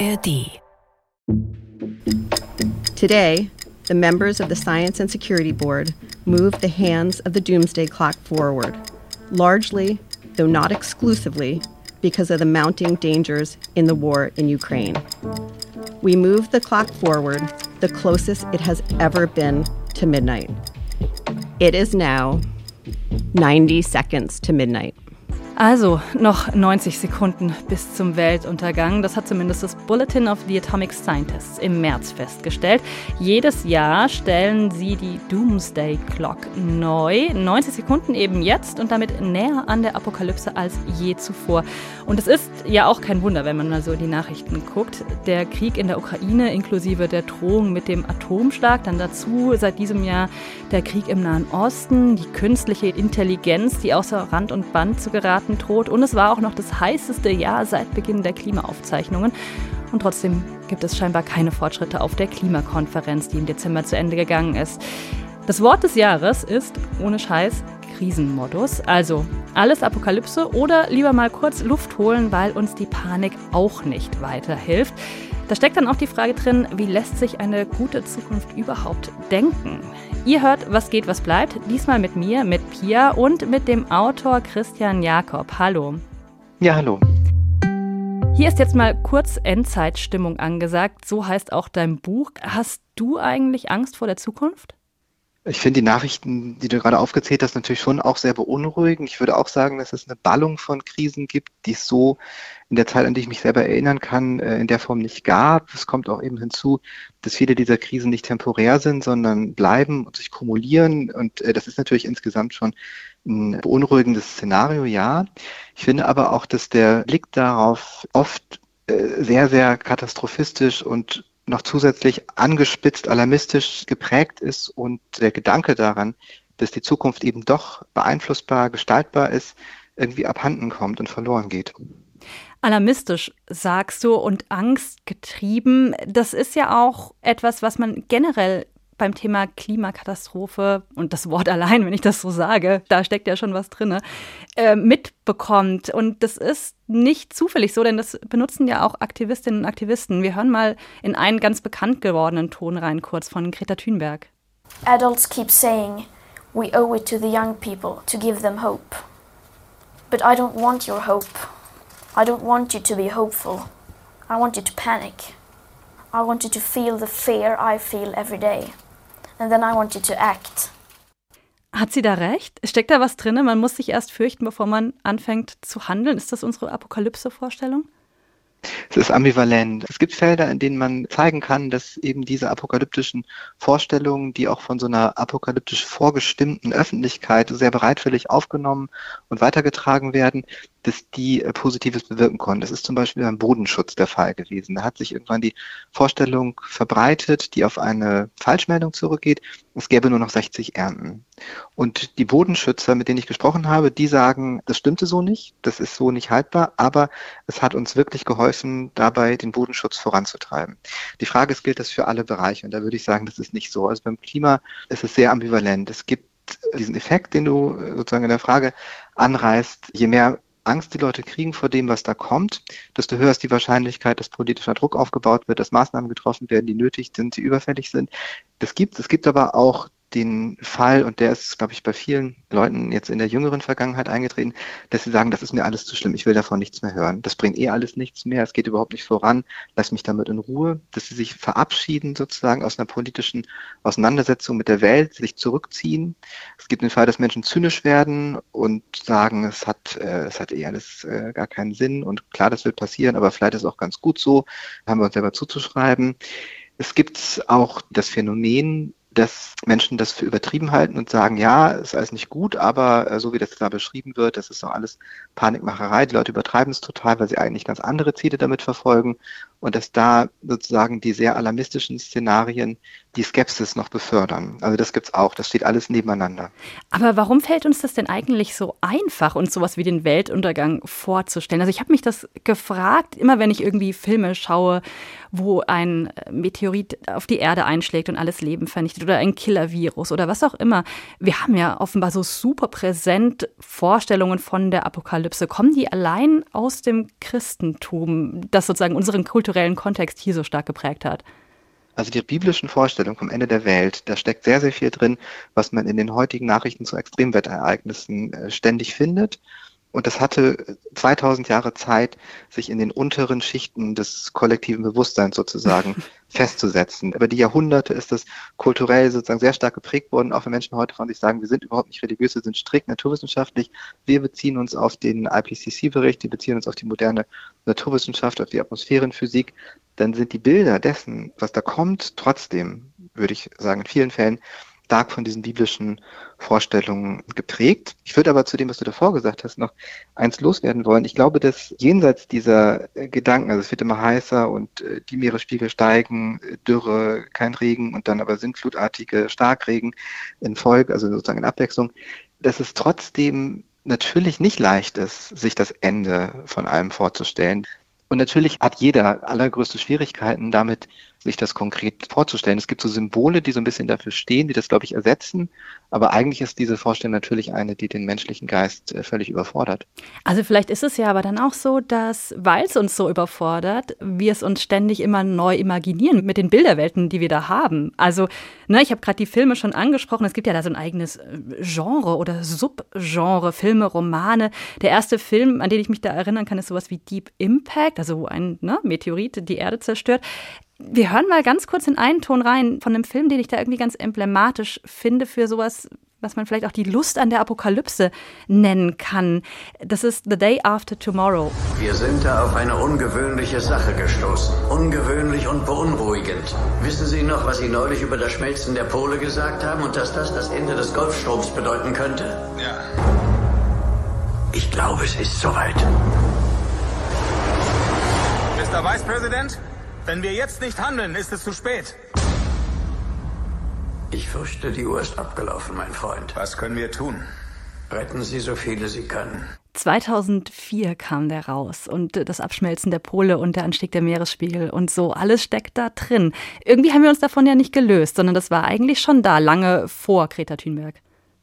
ARD. Today, the members of the Science and Security Board moved the hands of the doomsday clock forward, largely, though not exclusively, because of the mounting dangers in the war in Ukraine. We moved the clock forward the closest it has ever been to midnight. It is now 90 seconds to midnight. Also noch 90 Sekunden bis zum Weltuntergang. Das hat zumindest das Bulletin of the Atomic Scientists im März festgestellt. Jedes Jahr stellen sie die Doomsday Clock neu. 90 Sekunden eben jetzt und damit näher an der Apokalypse als je zuvor. Und es ist ja auch kein Wunder, wenn man mal so in die Nachrichten guckt. Der Krieg in der Ukraine inklusive der Drohung mit dem Atomschlag, dann dazu seit diesem Jahr der Krieg im Nahen Osten, die künstliche Intelligenz, die außer Rand und Band zu geraten Staaten droht. Und es war auch noch das heißeste Jahr seit Beginn der Klimaaufzeichnungen. Und trotzdem gibt es scheinbar keine Fortschritte auf der Klimakonferenz, die im Dezember zu Ende gegangen ist. Das Wort des Jahres ist, ohne Scheiß, Krisenmodus. Also alles Apokalypse oder lieber mal kurz Luft holen, weil uns die Panik auch nicht weiterhilft. Da steckt dann auch die Frage drin, wie lässt sich eine gute Zukunft überhaupt denken? Ihr hört Was geht, was bleibt. Diesmal mit mir, mit Pia und mit dem Autor Christian Jakob. Hallo. Ja, hallo. Hier ist jetzt mal kurz Endzeitstimmung angesagt. So heißt auch dein Buch. Hast du eigentlich Angst vor der Zukunft? Ich finde die Nachrichten, die du gerade aufgezählt hast, natürlich schon auch sehr beunruhigend. Ich würde auch sagen, dass es eine Ballung von Krisen gibt, die es so in der Zeit, an die ich mich selber erinnern kann, äh, in der Form nicht gab. Es kommt auch eben hinzu, dass viele dieser Krisen nicht temporär sind, sondern bleiben und sich kumulieren. Und äh, das ist natürlich insgesamt schon ein beunruhigendes Szenario, ja. Ich finde aber auch, dass der Blick darauf oft äh, sehr, sehr katastrophistisch und noch zusätzlich angespitzt alarmistisch geprägt ist und der Gedanke daran, dass die Zukunft eben doch beeinflussbar, gestaltbar ist, irgendwie abhanden kommt und verloren geht. Alarmistisch sagst du und angstgetrieben, das ist ja auch etwas, was man generell beim Thema Klimakatastrophe und das Wort allein, wenn ich das so sage, da steckt ja schon was drin, äh, mitbekommt. Und das ist nicht zufällig so, denn das benutzen ja auch Aktivistinnen und Aktivisten. Wir hören mal in einen ganz bekannt gewordenen Ton rein, kurz von Greta Thunberg. Adults keep saying, we owe it to the young people to give them hope. But I don't want your hope. I don't want you to be hopeful. I want you to panic. I want you to feel the fear I feel every day and then I want you to act. Hat sie da recht? Steckt da was drin? Man muss sich erst fürchten, bevor man anfängt zu handeln. Ist das unsere Apokalypse-Vorstellung? Es ist ambivalent. Es gibt Felder, in denen man zeigen kann, dass eben diese apokalyptischen Vorstellungen, die auch von so einer apokalyptisch vorgestimmten Öffentlichkeit sehr bereitwillig aufgenommen und weitergetragen werden, dass die äh, Positives bewirken konnten. Das ist zum Beispiel beim Bodenschutz der Fall gewesen. Da hat sich irgendwann die Vorstellung verbreitet, die auf eine Falschmeldung zurückgeht, es gäbe nur noch 60 Ernten. Und die Bodenschützer, mit denen ich gesprochen habe, die sagen, das stimmte so nicht, das ist so nicht haltbar, aber es hat uns wirklich geholfen, dabei den Bodenschutz voranzutreiben. Die Frage ist, gilt das für alle Bereiche? Und da würde ich sagen, das ist nicht so. Also beim Klima ist es sehr ambivalent. Es gibt diesen Effekt, den du sozusagen in der Frage anreißt, je mehr Angst die Leute kriegen vor dem, was da kommt, desto höher ist die Wahrscheinlichkeit, dass politischer Druck aufgebaut wird, dass Maßnahmen getroffen werden, die nötig sind, die überfällig sind. Das gibt es. gibt aber auch den Fall, und der ist, glaube ich, bei vielen Leuten jetzt in der jüngeren Vergangenheit eingetreten, dass sie sagen, das ist mir alles zu schlimm, ich will davon nichts mehr hören. Das bringt eh alles nichts mehr, es geht überhaupt nicht voran, lass mich damit in Ruhe, dass sie sich verabschieden sozusagen aus einer politischen Auseinandersetzung mit der Welt, sich zurückziehen. Es gibt den Fall, dass Menschen zynisch werden und sagen, es hat, äh, es hat eh alles äh, gar keinen Sinn und klar, das wird passieren, aber vielleicht ist es auch ganz gut so, haben wir uns selber zuzuschreiben. Es gibt auch das Phänomen, dass Menschen das für übertrieben halten und sagen, ja, ist alles nicht gut, aber äh, so wie das da beschrieben wird, das ist doch alles Panikmacherei. Die Leute übertreiben es total, weil sie eigentlich ganz andere Ziele damit verfolgen und dass da sozusagen die sehr alarmistischen Szenarien die Skepsis noch befördern. Also das gibt's auch, das steht alles nebeneinander. Aber warum fällt uns das denn eigentlich so einfach, uns sowas wie den Weltuntergang vorzustellen? Also ich habe mich das gefragt, immer wenn ich irgendwie Filme schaue, wo ein Meteorit auf die Erde einschlägt und alles Leben vernichtet oder ein Killer-Virus oder was auch immer. Wir haben ja offenbar so super präsent Vorstellungen von der Apokalypse. Kommen die allein aus dem Christentum, das sozusagen unseren kulturellen kulturellen Kontext hier so stark geprägt hat. Also die biblischen Vorstellungen vom Ende der Welt, da steckt sehr, sehr viel drin, was man in den heutigen Nachrichten zu Extremwetterereignissen äh, ständig findet. Und das hatte 2000 Jahre Zeit, sich in den unteren Schichten des kollektiven Bewusstseins sozusagen festzusetzen. Über die Jahrhunderte ist das kulturell sozusagen sehr stark geprägt worden, auch wenn Menschen heute von sich sagen, wir sind überhaupt nicht religiös, wir sind strikt naturwissenschaftlich. Wir beziehen uns auf den IPCC-Bericht, wir beziehen uns auf die moderne Naturwissenschaft, auf die Atmosphärenphysik. Dann sind die Bilder dessen, was da kommt, trotzdem, würde ich sagen, in vielen Fällen stark von diesen biblischen Vorstellungen geprägt. Ich würde aber zu dem, was du davor gesagt hast, noch eins loswerden wollen. Ich glaube, dass jenseits dieser äh, Gedanken, also es wird immer heißer und äh, die Meeresspiegel steigen, äh, Dürre, kein Regen und dann aber sintflutartige Starkregen in Folge, also sozusagen in Abwechslung, dass es trotzdem natürlich nicht leicht ist, sich das Ende von allem vorzustellen. Und natürlich hat jeder allergrößte Schwierigkeiten damit, sich das konkret vorzustellen. Es gibt so Symbole, die so ein bisschen dafür stehen, die das, glaube ich, ersetzen. Aber eigentlich ist diese Vorstellung natürlich eine, die den menschlichen Geist äh, völlig überfordert. Also vielleicht ist es ja aber dann auch so, dass, weil es uns so überfordert, wir es uns ständig immer neu imaginieren mit den Bilderwelten, die wir da haben. Also, ne, ich habe gerade die Filme schon angesprochen. Es gibt ja da so ein eigenes äh, Genre oder Subgenre, Filme, Romane. Der erste Film, an den ich mich da erinnern kann, ist sowas wie Deep Impact, also wo ein ne, Meteorit die Erde zerstört. Wir hören mal ganz kurz in einen Ton rein von einem Film, den ich da irgendwie ganz emblematisch finde für sowas, was man vielleicht auch die Lust an der Apokalypse nennen kann. Das ist The Day After Tomorrow. Wir sind da auf eine ungewöhnliche Sache gestoßen. Ungewöhnlich und beunruhigend. Wissen Sie noch, was Sie neulich über das Schmelzen der Pole gesagt haben und dass das das Ende des Golfstroms bedeuten könnte? Ja. Ich glaube, es ist soweit. Mr. Vice President? Wenn wir jetzt nicht handeln, ist es zu spät. Ich fürchte, die Uhr ist abgelaufen, mein Freund. Was können wir tun? Retten Sie so viele Sie können. 2004 kam der raus und das Abschmelzen der Pole und der Anstieg der Meeresspiegel und so, alles steckt da drin. Irgendwie haben wir uns davon ja nicht gelöst, sondern das war eigentlich schon da, lange vor Greta Thunberg.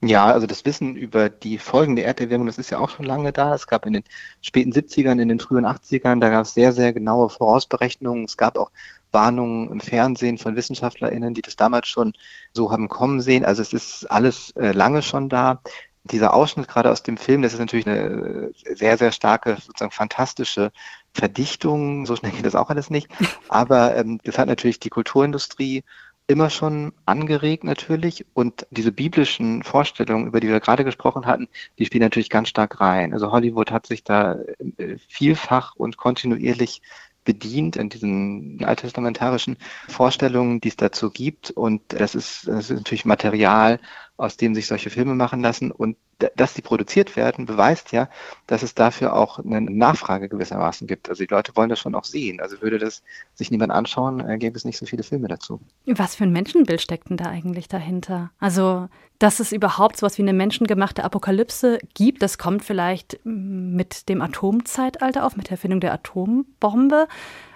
Ja, also das Wissen über die Folgen der Erderwärmung, das ist ja auch schon lange da. Es gab in den späten 70ern, in den frühen 80ern, da gab es sehr, sehr genaue Vorausberechnungen. Es gab auch Warnungen im Fernsehen von WissenschaftlerInnen, die das damals schon so haben kommen sehen. Also es ist alles äh, lange schon da. Dieser Ausschnitt gerade aus dem Film, das ist natürlich eine sehr, sehr starke, sozusagen fantastische Verdichtung. So schnell geht das auch alles nicht. Aber ähm, das hat natürlich die Kulturindustrie immer schon angeregt natürlich und diese biblischen Vorstellungen, über die wir gerade gesprochen hatten, die spielen natürlich ganz stark rein. Also Hollywood hat sich da äh, vielfach und kontinuierlich bedient in diesen alttestamentarischen Vorstellungen, die es dazu gibt. Und das ist, das ist natürlich Material, aus dem sich solche Filme machen lassen. Und dass die produziert werden, beweist ja, dass es dafür auch eine Nachfrage gewissermaßen gibt. Also die Leute wollen das schon auch sehen. Also würde das sich niemand anschauen, äh, gäbe es nicht so viele Filme dazu. Was für ein Menschenbild steckt denn da eigentlich dahinter? Also, dass es überhaupt so etwas wie eine menschengemachte Apokalypse gibt, das kommt vielleicht mit dem Atomzeitalter auf, mit der Erfindung der Atombombe.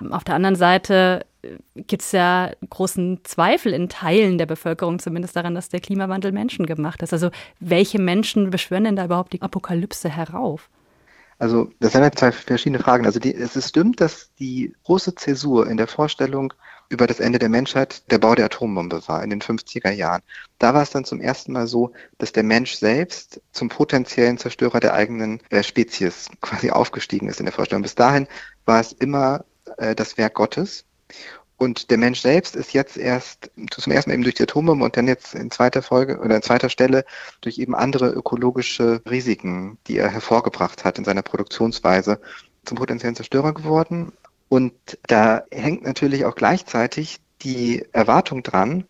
Auf der anderen Seite gibt es ja großen Zweifel in Teilen der Bevölkerung zumindest daran, dass der Klimawandel menschengemacht ist. Also welche Menschen beschwören denn da überhaupt die Apokalypse herauf? Also das sind ja zwei verschiedene Fragen. Also die, es stimmt, dass die große Zäsur in der Vorstellung über das Ende der Menschheit der Bau der Atombombe war in den 50er Jahren. Da war es dann zum ersten Mal so, dass der Mensch selbst zum potenziellen Zerstörer der eigenen äh, Spezies quasi aufgestiegen ist in der Vorstellung. Bis dahin war es immer äh, das Werk Gottes und der Mensch selbst ist jetzt erst zum ersten Mal eben durch die Atombombe und dann jetzt in zweiter Folge oder in zweiter Stelle durch eben andere ökologische Risiken, die er hervorgebracht hat in seiner Produktionsweise, zum potenziellen Zerstörer geworden. Und da hängt natürlich auch gleichzeitig die Erwartung dran,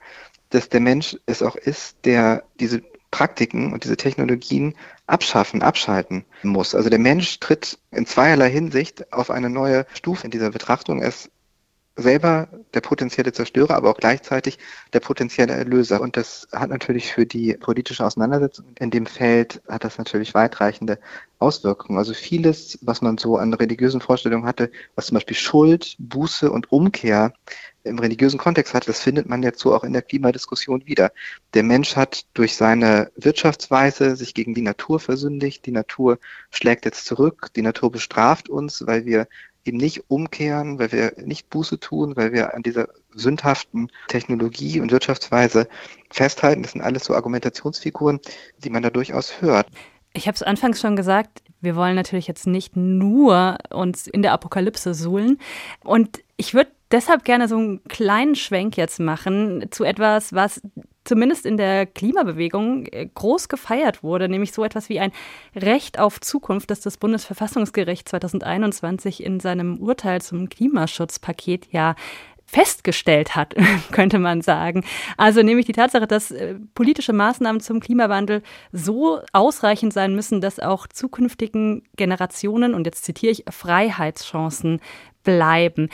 dass der Mensch es auch ist, der diese Praktiken und diese Technologien abschaffen, abschalten muss. Also der Mensch tritt in zweierlei Hinsicht auf eine neue Stufe in dieser Betrachtung. Er ist selber der potenzielle Zerstörer, aber auch gleichzeitig der potenzielle Erlöser. Und das hat natürlich für die politische Auseinandersetzung in dem Feld, hat das natürlich weitreichende Auswirkungen. Also vieles, was man so an religiösen Vorstellungen hatte, was zum Beispiel Schuld, Buße und Umkehr im religiösen Kontext hat, das findet man jetzt so auch in der Klimadiskussion wieder. Der Mensch hat durch seine Wirtschaftsweise sich gegen die Natur versündigt. Die Natur schlägt jetzt zurück. Die Natur bestraft uns, weil wir eben nicht umkehren, weil wir nicht Buße tun, weil wir an dieser sündhaften Technologie und Wirtschaftsweise festhalten. Das sind alles so Argumentationsfiguren, die man da durchaus hört. Ich habe es anfangs schon gesagt, wir wollen natürlich jetzt nicht nur uns in der Apokalypse suhlen. Und ich würde deshalb gerne so einen kleinen Schwenk jetzt machen zu etwas, was zumindest in der Klimabewegung äh, groß gefeiert wurde, nämlich so etwas wie ein Recht auf Zukunft, das das Bundesverfassungsgericht 2021 in seinem Urteil zum Klimaschutzpaket ja festgestellt hat, könnte man sagen. Also nämlich die Tatsache, dass äh, politische Maßnahmen zum Klimawandel so ausreichend sein müssen, dass auch zukünftigen Generationen, und jetzt zitiere ich, Freiheitschancen bleiben.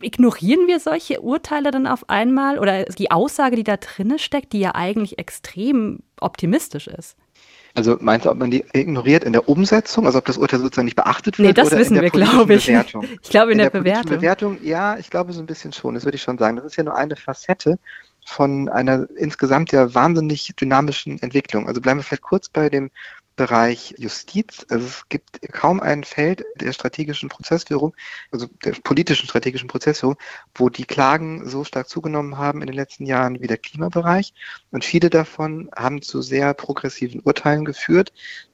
Ignorieren wir solche Urteile dann auf einmal oder die Aussage, die da drinne steckt, die ja eigentlich extrem optimistisch ist? Also meinst du, ob man die ignoriert in der Umsetzung, also ob das Urteil sozusagen nicht beachtet wird? Nee, das wissen wir, glaube ich. Bewertung? Ich glaube in, in der, der Bewertung. Bewertung. Ja, ich glaube so ein bisschen schon, das würde ich schon sagen. Das ist ja nur eine Facette von einer insgesamt ja wahnsinnig dynamischen Entwicklung. Also bleiben wir vielleicht kurz bei dem Bereich Justiz. Also es gibt kaum ein Feld der strategischen Prozessführung, also der politischen strategischen Prozessführung, wo die Klagen so stark zugenommen haben in den letzten Jahren wie der Klimabereich. Und viele davon haben zu sehr progressiven Urteilen geführt,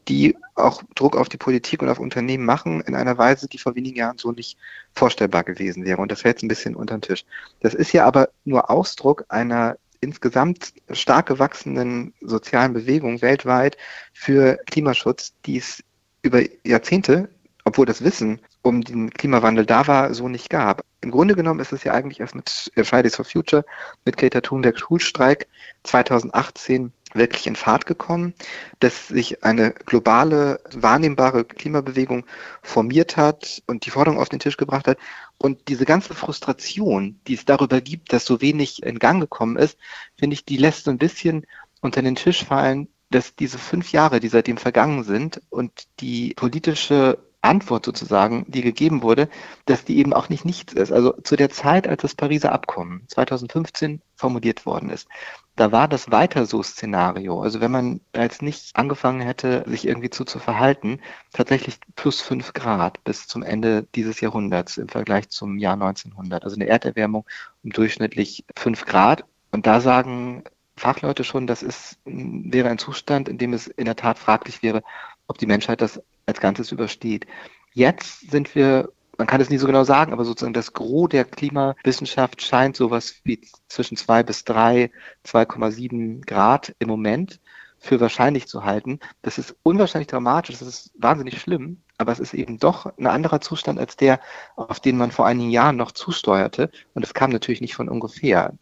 die auch Druck auf die Politik und auf Unternehmen machen in einer Weise, die vor wenigen Jahren so nicht vorstellbar gewesen wäre. Und das fällt ein bisschen unter den Tisch. Das ist ja aber nur Ausdruck einer insgesamt stark gewachsenen sozialen Bewegung weltweit für Klimaschutz, die es über Jahrzehnte, obwohl das Wissen um den Klimawandel da war, so nicht gab. Im Grunde genommen ist es ja eigentlich erst mit Fridays for Future, mit Greta Thunberg Schulstreik 2018 wirklich in Fahrt gekommen, dass sich eine globale, wahrnehmbare Klimabewegung formiert hat und die Forderung auf den Tisch gebracht hat. Und diese ganze Frustration, die es darüber gibt, dass so wenig in Gang gekommen ist, finde ich, die lässt so ein bisschen unter den Tisch fallen, dass diese fünf Jahre, die seitdem vergangen sind und die politische Antwort sozusagen, die gegeben wurde, dass die eben auch nicht nichts ist. Also zu der Zeit, als das Pariser Abkommen 2015 formuliert worden ist, da war das weiter so Szenario. Also wenn man jetzt nicht angefangen hätte, sich irgendwie zu, zu verhalten, tatsächlich plus fünf Grad bis zum Ende dieses Jahrhunderts im Vergleich zum Jahr 1900. Also eine Erderwärmung um durchschnittlich fünf Grad. Und da sagen Fachleute schon, das ist, wäre ein Zustand, in dem es in der Tat fraglich wäre, ob die Menschheit das als Ganzes übersteht. Jetzt sind wir, man kann es nie so genau sagen, aber sozusagen das Gros der Klimawissenschaft scheint sowas wie zwischen zwei bis drei, 2,7 Grad im Moment für wahrscheinlich zu halten. Das ist unwahrscheinlich dramatisch, das ist wahnsinnig schlimm, aber es ist eben doch ein anderer Zustand als der, auf den man vor einigen Jahren noch zusteuerte. Und es kam natürlich nicht von ungefähr.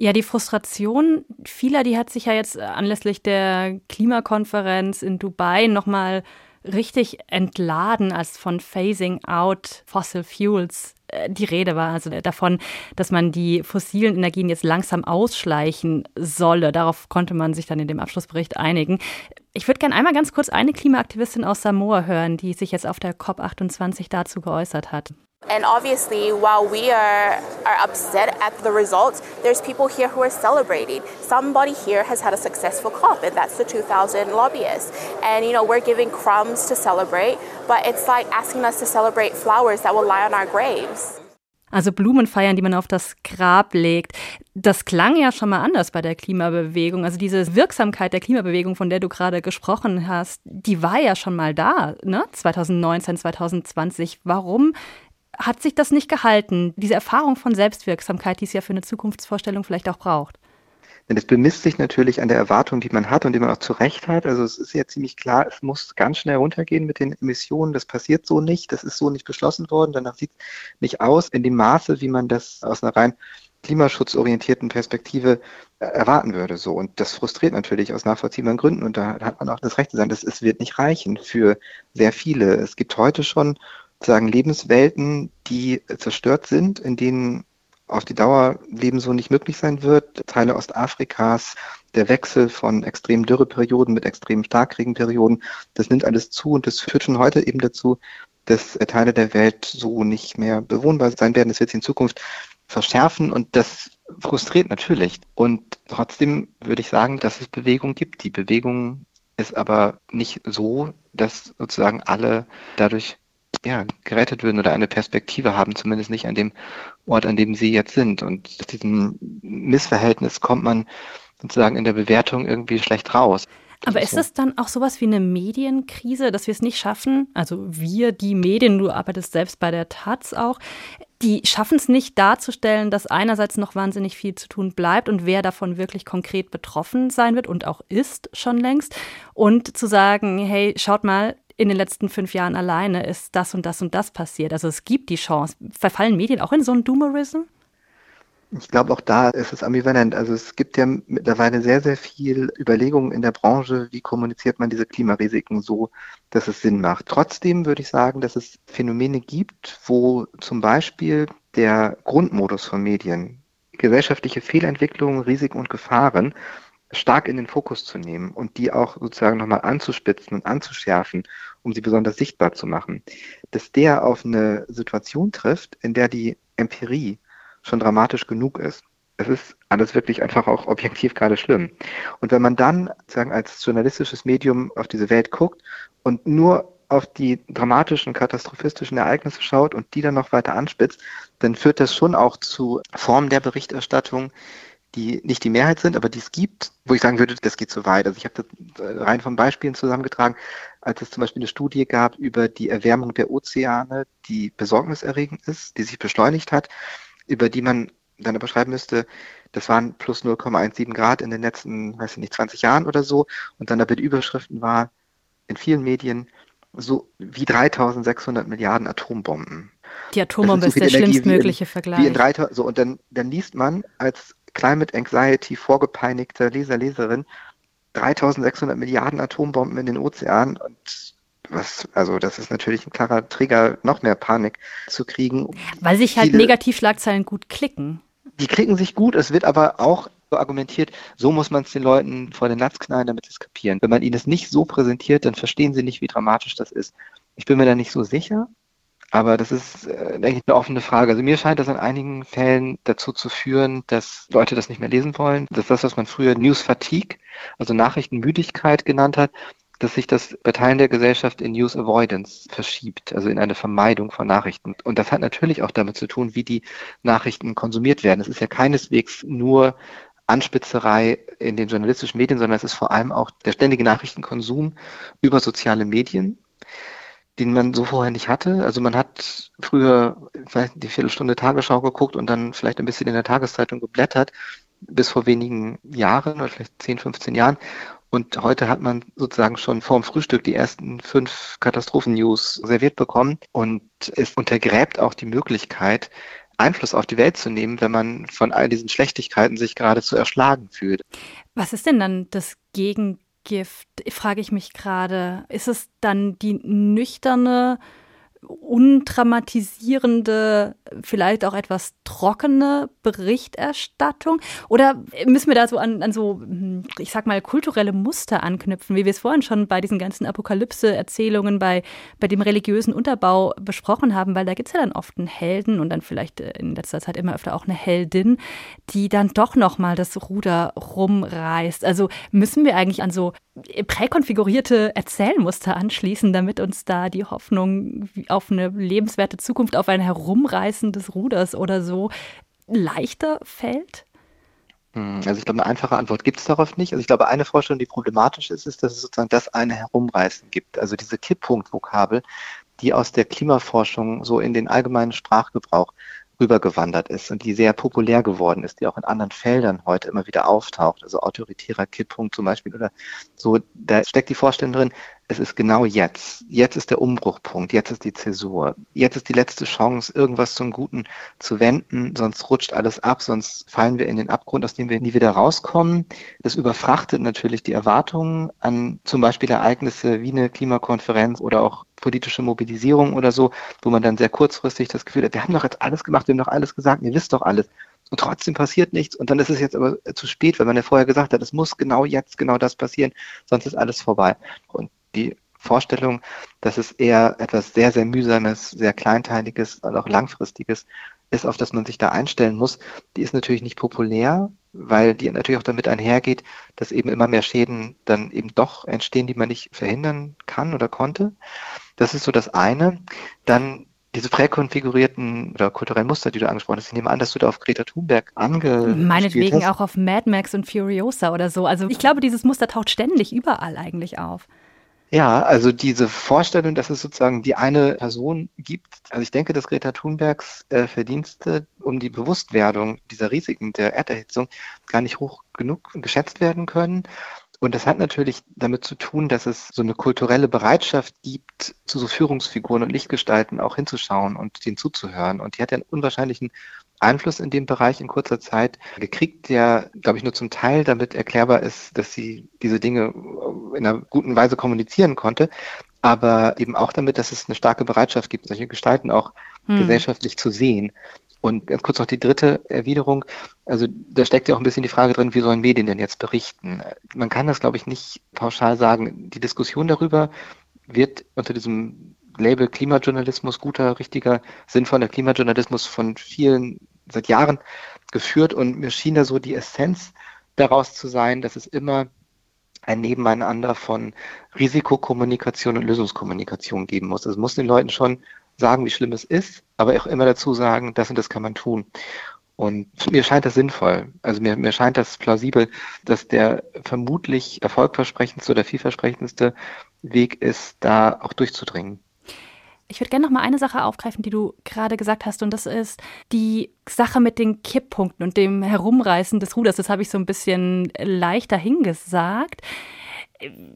Ja, die Frustration vieler, die hat sich ja jetzt anlässlich der Klimakonferenz in Dubai nochmal richtig entladen, als von Phasing Out Fossil Fuels äh, die Rede war, also davon, dass man die fossilen Energien jetzt langsam ausschleichen solle. Darauf konnte man sich dann in dem Abschlussbericht einigen. Ich würde gerne einmal ganz kurz eine Klimaaktivistin aus Samoa hören, die sich jetzt auf der COP28 dazu geäußert hat. And obviously, while we are, are upset at the results, there's people here who are celebrating. Somebody here has had a successful COP, and that's the 2000 lobbyists. And, you know, we're giving crumbs to celebrate, but it's like asking us to celebrate flowers that will lie on our graves. Also Blumen feiern, die man auf das Grab legt. Das klang ja schon mal anders bei der Klimabewegung. Also diese Wirksamkeit der Klimabewegung, von der du gerade gesprochen hast, die war ja schon mal da, ne? 2019, 2020. Warum hat sich das nicht gehalten. Diese Erfahrung von Selbstwirksamkeit, die es ja für eine Zukunftsvorstellung vielleicht auch braucht. Denn es bemisst sich natürlich an der Erwartung, die man hat und die man auch zu Recht hat. Also es ist ja ziemlich klar, es muss ganz schnell runtergehen mit den Emissionen. Das passiert so nicht. Das ist so nicht beschlossen worden. Danach sieht es nicht aus in dem Maße, wie man das aus einer rein klimaschutzorientierten Perspektive äh, erwarten würde. So. Und das frustriert natürlich aus nachvollziehbaren Gründen. Und da hat man auch das Recht zu sagen, dass es wird nicht reichen für sehr viele. Es gibt heute schon sagen Lebenswelten, die zerstört sind, in denen auf die Dauer Leben so nicht möglich sein wird. Teile Ostafrikas, der Wechsel von extremen Dürreperioden mit extremen Starkregenperioden, das nimmt alles zu und das führt schon heute eben dazu, dass Teile der Welt so nicht mehr bewohnbar sein werden. Das wird sich in Zukunft verschärfen und das frustriert natürlich. Und trotzdem würde ich sagen, dass es Bewegung gibt. Die Bewegung ist aber nicht so, dass sozusagen alle dadurch ja, gerettet würden oder eine Perspektive haben, zumindest nicht an dem Ort, an dem sie jetzt sind. Und aus diesem Missverhältnis kommt man sozusagen in der Bewertung irgendwie schlecht raus. Aber ist es dann auch sowas wie eine Medienkrise, dass wir es nicht schaffen, also wir, die Medien, du arbeitest selbst bei der Taz auch, die schaffen es nicht darzustellen, dass einerseits noch wahnsinnig viel zu tun bleibt und wer davon wirklich konkret betroffen sein wird und auch ist schon längst. Und zu sagen, hey, schaut mal, in den letzten fünf Jahren alleine ist das und das und das passiert. Also es gibt die Chance. Verfallen Medien auch in so einen Doomerism? Ich glaube, auch da ist es ambivalent. Also es gibt ja mittlerweile sehr, sehr viel Überlegungen in der Branche, wie kommuniziert man diese Klimarisiken so, dass es Sinn macht. Trotzdem würde ich sagen, dass es Phänomene gibt, wo zum Beispiel der Grundmodus von Medien, gesellschaftliche Fehlentwicklungen, Risiken und Gefahren stark in den Fokus zu nehmen und die auch sozusagen nochmal anzuspitzen und anzuschärfen, um sie besonders sichtbar zu machen, dass der auf eine Situation trifft, in der die Empirie schon dramatisch genug ist. Es ist alles wirklich einfach auch objektiv gerade schlimm. Und wenn man dann sozusagen als journalistisches Medium auf diese Welt guckt und nur auf die dramatischen, katastrophistischen Ereignisse schaut und die dann noch weiter anspitzt, dann führt das schon auch zu Formen der Berichterstattung, die nicht die Mehrheit sind, aber die es gibt, wo ich sagen würde, das geht zu weit. Also ich habe das äh, rein von Beispielen zusammengetragen, als es zum Beispiel eine Studie gab über die Erwärmung der Ozeane, die besorgniserregend ist, die sich beschleunigt hat, über die man dann aber schreiben müsste, das waren plus 0,17 Grad in den letzten, weiß ich nicht, 20 Jahren oder so. Und dann die Überschriften war in vielen Medien so wie 3600 Milliarden Atombomben. Die Atombombe ist, so ist der Energie schlimmstmögliche Vergleich. Wie in 3000, so, und dann, dann liest man als Climate Anxiety vorgepeinigter Leser, Leserin 3600 Milliarden Atombomben in den Ozeanen und was, also das ist natürlich ein klarer Trigger, noch mehr Panik zu kriegen. Weil sich halt Viele, Negativschlagzeilen gut klicken. Die klicken sich gut, es wird aber auch so argumentiert, so muss man es den Leuten vor den Latz knallen, damit sie es kapieren. Wenn man ihnen es nicht so präsentiert, dann verstehen sie nicht, wie dramatisch das ist. Ich bin mir da nicht so sicher. Aber das ist, äh, denke ich, eine offene Frage. Also mir scheint das in einigen Fällen dazu zu führen, dass Leute das nicht mehr lesen wollen. Das ist das, was man früher News Fatigue, also Nachrichtenmüdigkeit genannt hat, dass sich das bei Teilen der Gesellschaft in News Avoidance verschiebt, also in eine Vermeidung von Nachrichten. Und das hat natürlich auch damit zu tun, wie die Nachrichten konsumiert werden. Es ist ja keineswegs nur Anspitzerei in den journalistischen Medien, sondern es ist vor allem auch der ständige Nachrichtenkonsum über soziale Medien den man so vorher nicht hatte. Also man hat früher vielleicht die Viertelstunde Tagesschau geguckt und dann vielleicht ein bisschen in der Tageszeitung geblättert, bis vor wenigen Jahren oder vielleicht 10, 15 Jahren. Und heute hat man sozusagen schon vor dem Frühstück die ersten fünf Katastrophen-News serviert bekommen. Und es untergräbt auch die Möglichkeit, Einfluss auf die Welt zu nehmen, wenn man von all diesen Schlechtigkeiten sich geradezu erschlagen fühlt. Was ist denn dann das Gegenteil? Gift, frage ich mich gerade, ist es dann die nüchterne undramatisierende, vielleicht auch etwas trockene Berichterstattung? Oder müssen wir da so an, an so, hm, ich sag mal, kulturelle Muster anknüpfen, wie wir es vorhin schon bei diesen ganzen Apokalypse-Erzählungen, bei, bei dem religiösen Unterbau besprochen haben, weil da gibt es ja dann oft einen Helden und dann vielleicht äh, in letzter Zeit immer öfter auch eine Heldin, die dann doch nochmal das Ruder rumreißt. Also müssen wir eigentlich an so präkonfigurierte Erzählmuster anschließen, damit uns da die Hoffnung auf eine lebenswerte Zukunft, auf ein Herumreißen des Ruders oder so leichter fällt? Hm, also ich glaube, eine einfache Antwort gibt es darauf nicht. Also ich glaube, eine Vorstellung, die problematisch ist, ist, dass es sozusagen das eine Herumreißen gibt. Also diese Kipppunkt-Vokabel, die aus der Klimaforschung so in den allgemeinen Sprachgebrauch rübergewandert ist und die sehr populär geworden ist, die auch in anderen Feldern heute immer wieder auftaucht, also autoritärer Kipppunkt zum Beispiel oder so, da steckt die Vorstellung drin, es ist genau jetzt. Jetzt ist der Umbruchpunkt, jetzt ist die Zäsur. Jetzt ist die letzte Chance, irgendwas zum Guten zu wenden, sonst rutscht alles ab, sonst fallen wir in den Abgrund, aus dem wir nie wieder rauskommen. Das überfrachtet natürlich die Erwartungen an zum Beispiel Ereignisse wie eine Klimakonferenz oder auch politische Mobilisierung oder so, wo man dann sehr kurzfristig das Gefühl hat, wir haben doch jetzt alles gemacht, wir haben doch alles gesagt, ihr wisst doch alles. Und trotzdem passiert nichts. Und dann ist es jetzt aber zu spät, weil man ja vorher gesagt hat, es muss genau jetzt genau das passieren, sonst ist alles vorbei. Und die Vorstellung, dass es eher etwas sehr, sehr mühsames, sehr kleinteiliges und auch langfristiges ist, auf das man sich da einstellen muss, die ist natürlich nicht populär, weil die natürlich auch damit einhergeht, dass eben immer mehr Schäden dann eben doch entstehen, die man nicht verhindern kann oder konnte. Das ist so das eine. Dann diese präkonfigurierten oder kulturellen Muster, die du angesprochen hast, ich nehme an, dass du da auf Greta Thunberg ange Meinetwegen auch auf Mad Max und Furiosa oder so. Also ich glaube, dieses Muster taucht ständig überall eigentlich auf. Ja, also diese Vorstellung, dass es sozusagen die eine Person gibt. Also ich denke, dass Greta Thunbergs äh, Verdienste um die Bewusstwerdung dieser Risiken der Erderhitzung gar nicht hoch genug geschätzt werden können. Und das hat natürlich damit zu tun, dass es so eine kulturelle Bereitschaft gibt, zu so Führungsfiguren und Lichtgestalten auch hinzuschauen und denen zuzuhören. Und die hat ja einen unwahrscheinlichen Einfluss in dem Bereich in kurzer Zeit gekriegt, der, glaube ich, nur zum Teil damit erklärbar ist, dass sie diese Dinge in einer guten Weise kommunizieren konnte, aber eben auch damit, dass es eine starke Bereitschaft gibt, solche Gestalten auch hm. gesellschaftlich zu sehen. Und ganz kurz noch die dritte Erwiderung. Also da steckt ja auch ein bisschen die Frage drin, wie sollen Medien denn jetzt berichten? Man kann das, glaube ich, nicht pauschal sagen. Die Diskussion darüber wird unter diesem Label Klimajournalismus, guter, richtiger, sinnvoller Klimajournalismus von vielen seit Jahren geführt und mir schien da so die Essenz daraus zu sein, dass es immer ein Nebeneinander von Risikokommunikation und Lösungskommunikation geben muss. Es muss den Leuten schon sagen, wie schlimm es ist, aber auch immer dazu sagen, das und das kann man tun. Und mir scheint das sinnvoll. Also mir, mir scheint das plausibel, dass der vermutlich erfolgversprechendste oder vielversprechendste Weg ist, da auch durchzudringen. Ich würde gerne noch mal eine Sache aufgreifen, die du gerade gesagt hast, und das ist die Sache mit den Kipppunkten und dem Herumreißen des Ruders. Das habe ich so ein bisschen leichter hingesagt.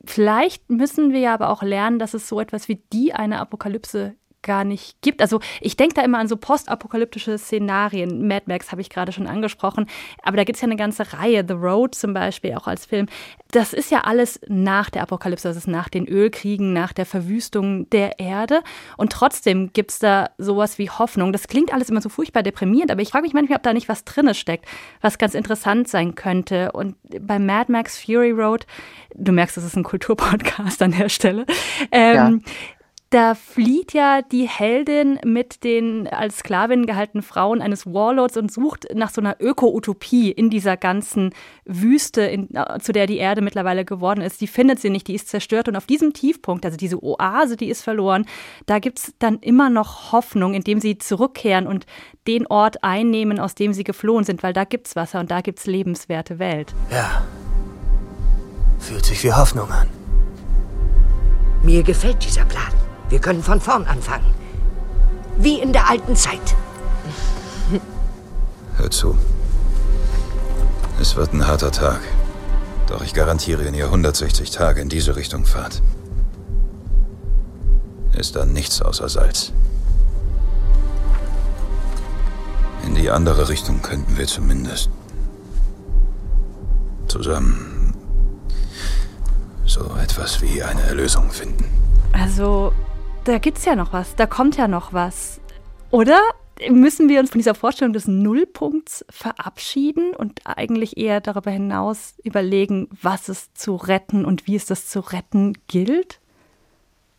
Vielleicht müssen wir ja aber auch lernen, dass es so etwas wie die eine Apokalypse gar nicht gibt. Also ich denke da immer an so postapokalyptische Szenarien. Mad Max habe ich gerade schon angesprochen, aber da gibt es ja eine ganze Reihe. The Road zum Beispiel auch als Film. Das ist ja alles nach der Apokalypse, das ist nach den Ölkriegen, nach der Verwüstung der Erde. Und trotzdem gibt es da sowas wie Hoffnung. Das klingt alles immer so furchtbar deprimierend, aber ich frage mich manchmal, ob da nicht was drinne steckt, was ganz interessant sein könnte. Und bei Mad Max Fury Road, du merkst, das ist ein Kulturpodcast an der Stelle. Ähm, ja da flieht ja die Heldin mit den als Sklavin gehaltenen Frauen eines Warlords und sucht nach so einer Öko-Utopie in dieser ganzen Wüste, in, äh, zu der die Erde mittlerweile geworden ist. Die findet sie nicht, die ist zerstört. Und auf diesem Tiefpunkt, also diese Oase, die ist verloren, da gibt es dann immer noch Hoffnung, indem sie zurückkehren und den Ort einnehmen, aus dem sie geflohen sind, weil da gibt es Wasser und da gibt es lebenswerte Welt. Ja. Fühlt sich wie Hoffnung an. Mir gefällt dieser Plan. Wir können von vorn anfangen. Wie in der alten Zeit. Hör zu. Es wird ein harter Tag. Doch ich garantiere, wenn ihr 160 Tage in diese Richtung fahrt, ist da nichts außer Salz. In die andere Richtung könnten wir zumindest zusammen so etwas wie eine Erlösung finden. Also, da gibt's ja noch was, da kommt ja noch was. Oder müssen wir uns von dieser Vorstellung des Nullpunkts verabschieden und eigentlich eher darüber hinaus überlegen, was es zu retten und wie es das zu retten gilt?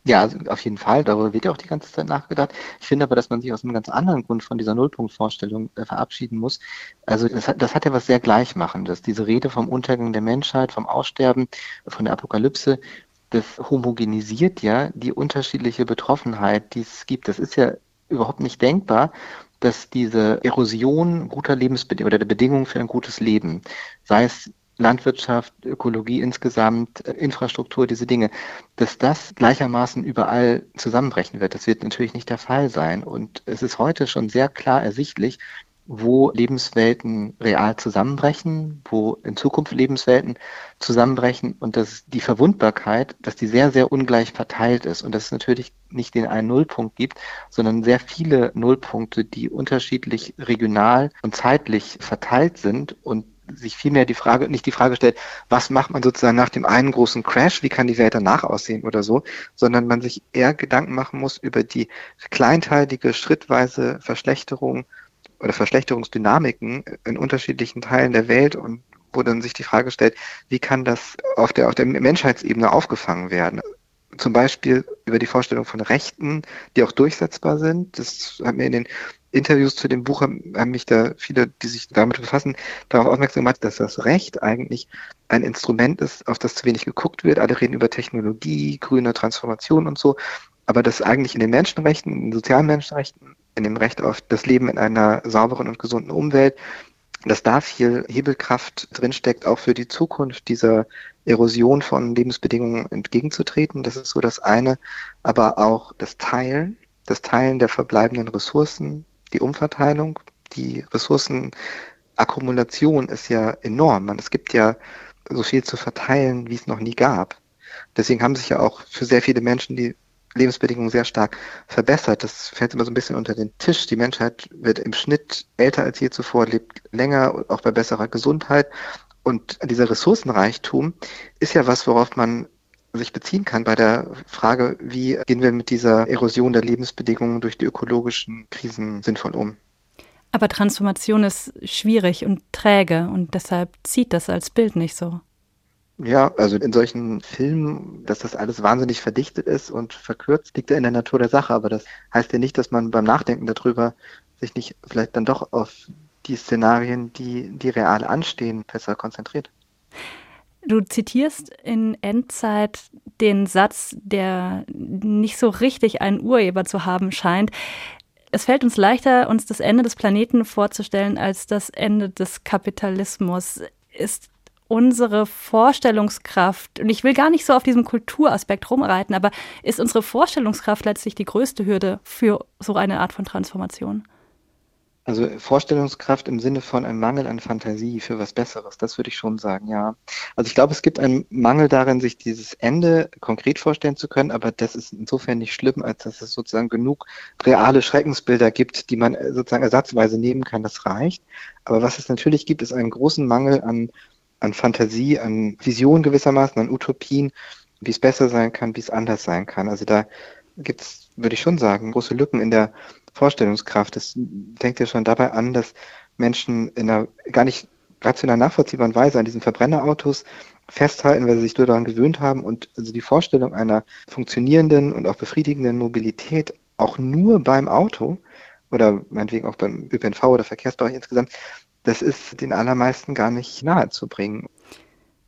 Ja, also auf jeden Fall. Darüber wird ja auch die ganze Zeit nachgedacht. Ich finde aber, dass man sich aus einem ganz anderen Grund von dieser Nullpunktvorstellung äh, verabschieden muss. Also das hat, das hat ja was sehr Gleichmachendes. Diese Rede vom Untergang der Menschheit, vom Aussterben, von der Apokalypse, das homogenisiert ja die unterschiedliche Betroffenheit, die es gibt. Das ist ja überhaupt nicht denkbar, dass diese Erosion guter Lebensbedingungen oder der Bedingungen für ein gutes Leben, sei es Landwirtschaft, Ökologie insgesamt, Infrastruktur, diese Dinge, dass das gleichermaßen überall zusammenbrechen wird. Das wird natürlich nicht der Fall sein. Und es ist heute schon sehr klar ersichtlich, wo Lebenswelten real zusammenbrechen, wo in Zukunft Lebenswelten zusammenbrechen und dass die Verwundbarkeit, dass die sehr, sehr ungleich verteilt ist und dass es natürlich nicht den einen Nullpunkt gibt, sondern sehr viele Nullpunkte, die unterschiedlich regional und zeitlich verteilt sind und sich vielmehr die Frage, nicht die Frage stellt, was macht man sozusagen nach dem einen großen Crash, wie kann die Welt danach aussehen oder so, sondern man sich eher Gedanken machen muss über die kleinteilige, schrittweise Verschlechterung oder Verschlechterungsdynamiken in unterschiedlichen Teilen der Welt und wo dann sich die Frage stellt, wie kann das auf der, auf der Menschheitsebene aufgefangen werden? Zum Beispiel über die Vorstellung von Rechten, die auch durchsetzbar sind. Das hat mir in den Interviews zu dem Buch haben, haben mich da viele, die sich damit befassen, darauf aufmerksam gemacht, dass das Recht eigentlich ein Instrument ist, auf das zu wenig geguckt wird. Alle reden über Technologie, grüne Transformation und so. aber das eigentlich in den Menschenrechten, in den sozialen Menschenrechten, in dem Recht auf das Leben in einer sauberen und gesunden Umwelt, dass da viel Hebelkraft drinsteckt, auch für die Zukunft dieser Erosion von Lebensbedingungen entgegenzutreten. Das ist so das eine, aber auch das Teilen, das Teilen der verbleibenden Ressourcen, die Umverteilung, die Ressourcenakkumulation ist ja enorm. Es gibt ja so viel zu verteilen, wie es noch nie gab. Deswegen haben sich ja auch für sehr viele Menschen die Lebensbedingungen sehr stark verbessert. Das fällt immer so ein bisschen unter den Tisch. Die Menschheit wird im Schnitt älter als je zuvor, lebt länger, auch bei besserer Gesundheit. Und dieser Ressourcenreichtum ist ja was, worauf man sich beziehen kann bei der Frage, wie gehen wir mit dieser Erosion der Lebensbedingungen durch die ökologischen Krisen sinnvoll um. Aber Transformation ist schwierig und träge und deshalb zieht das als Bild nicht so. Ja, also in solchen Filmen, dass das alles wahnsinnig verdichtet ist und verkürzt, liegt ja in der Natur der Sache. Aber das heißt ja nicht, dass man beim Nachdenken darüber sich nicht vielleicht dann doch auf die Szenarien, die, die real anstehen, besser konzentriert. Du zitierst in Endzeit den Satz, der nicht so richtig einen Urheber zu haben scheint. Es fällt uns leichter, uns das Ende des Planeten vorzustellen, als das Ende des Kapitalismus. Ist unsere Vorstellungskraft, und ich will gar nicht so auf diesem Kulturaspekt rumreiten, aber ist unsere Vorstellungskraft letztlich die größte Hürde für so eine Art von Transformation? Also Vorstellungskraft im Sinne von einem Mangel an Fantasie für was Besseres, das würde ich schon sagen, ja. Also ich glaube, es gibt einen Mangel darin, sich dieses Ende konkret vorstellen zu können, aber das ist insofern nicht schlimm, als dass es sozusagen genug reale Schreckensbilder gibt, die man sozusagen ersatzweise nehmen kann, das reicht. Aber was es natürlich gibt, ist einen großen Mangel an an Fantasie, an Vision gewissermaßen, an Utopien, wie es besser sein kann, wie es anders sein kann. Also da gibt es, würde ich schon sagen, große Lücken in der Vorstellungskraft. Es fängt ja schon dabei an, dass Menschen in einer gar nicht rational nachvollziehbaren Weise an diesen Verbrennerautos festhalten, weil sie sich nur daran gewöhnt haben und also die Vorstellung einer funktionierenden und auch befriedigenden Mobilität auch nur beim Auto oder meinetwegen auch beim ÖPNV oder Verkehrsbereich insgesamt das ist den allermeisten gar nicht nahezubringen.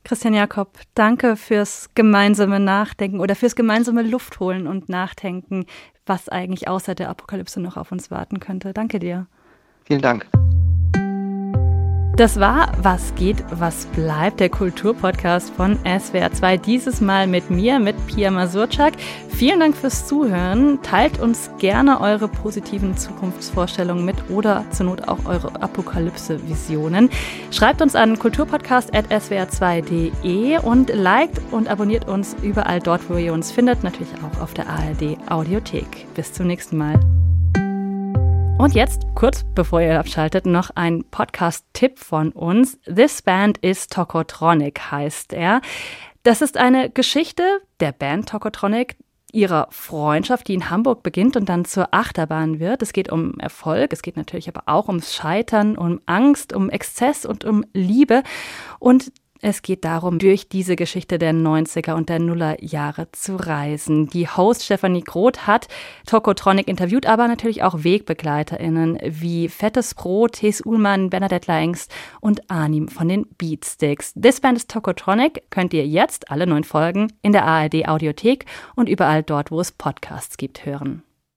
Christian Jakob, danke fürs gemeinsame Nachdenken oder fürs gemeinsame Luftholen und Nachdenken, was eigentlich außer der Apokalypse noch auf uns warten könnte. Danke dir. Vielen Dank. Das war Was geht, was bleibt, der Kulturpodcast von SWR2. Dieses Mal mit mir, mit Pia Masurczak. Vielen Dank fürs Zuhören. Teilt uns gerne eure positiven Zukunftsvorstellungen mit oder zur Not auch eure Apokalypse-Visionen. Schreibt uns an kulturpodcast.swr2.de und liked und abonniert uns überall dort, wo ihr uns findet. Natürlich auch auf der ARD Audiothek. Bis zum nächsten Mal. Und jetzt, kurz bevor ihr abschaltet, noch ein Podcast-Tipp von uns. This Band is Tokotronic heißt er. Das ist eine Geschichte der Band Tokotronic, ihrer Freundschaft, die in Hamburg beginnt und dann zur Achterbahn wird. Es geht um Erfolg, es geht natürlich aber auch ums Scheitern, um Angst, um Exzess und um Liebe. Und es geht darum, durch diese Geschichte der 90er und der Nullerjahre zu reisen. Die Host Stephanie Groth hat Tokotronic interviewt, aber natürlich auch WegbegleiterInnen wie Fettes Brot, Thes Uhlmann, Bernadette Langst und Arnim von den Beatsticks. This Band is Tokotronic könnt ihr jetzt alle neun Folgen in der ARD Audiothek und überall dort, wo es Podcasts gibt, hören.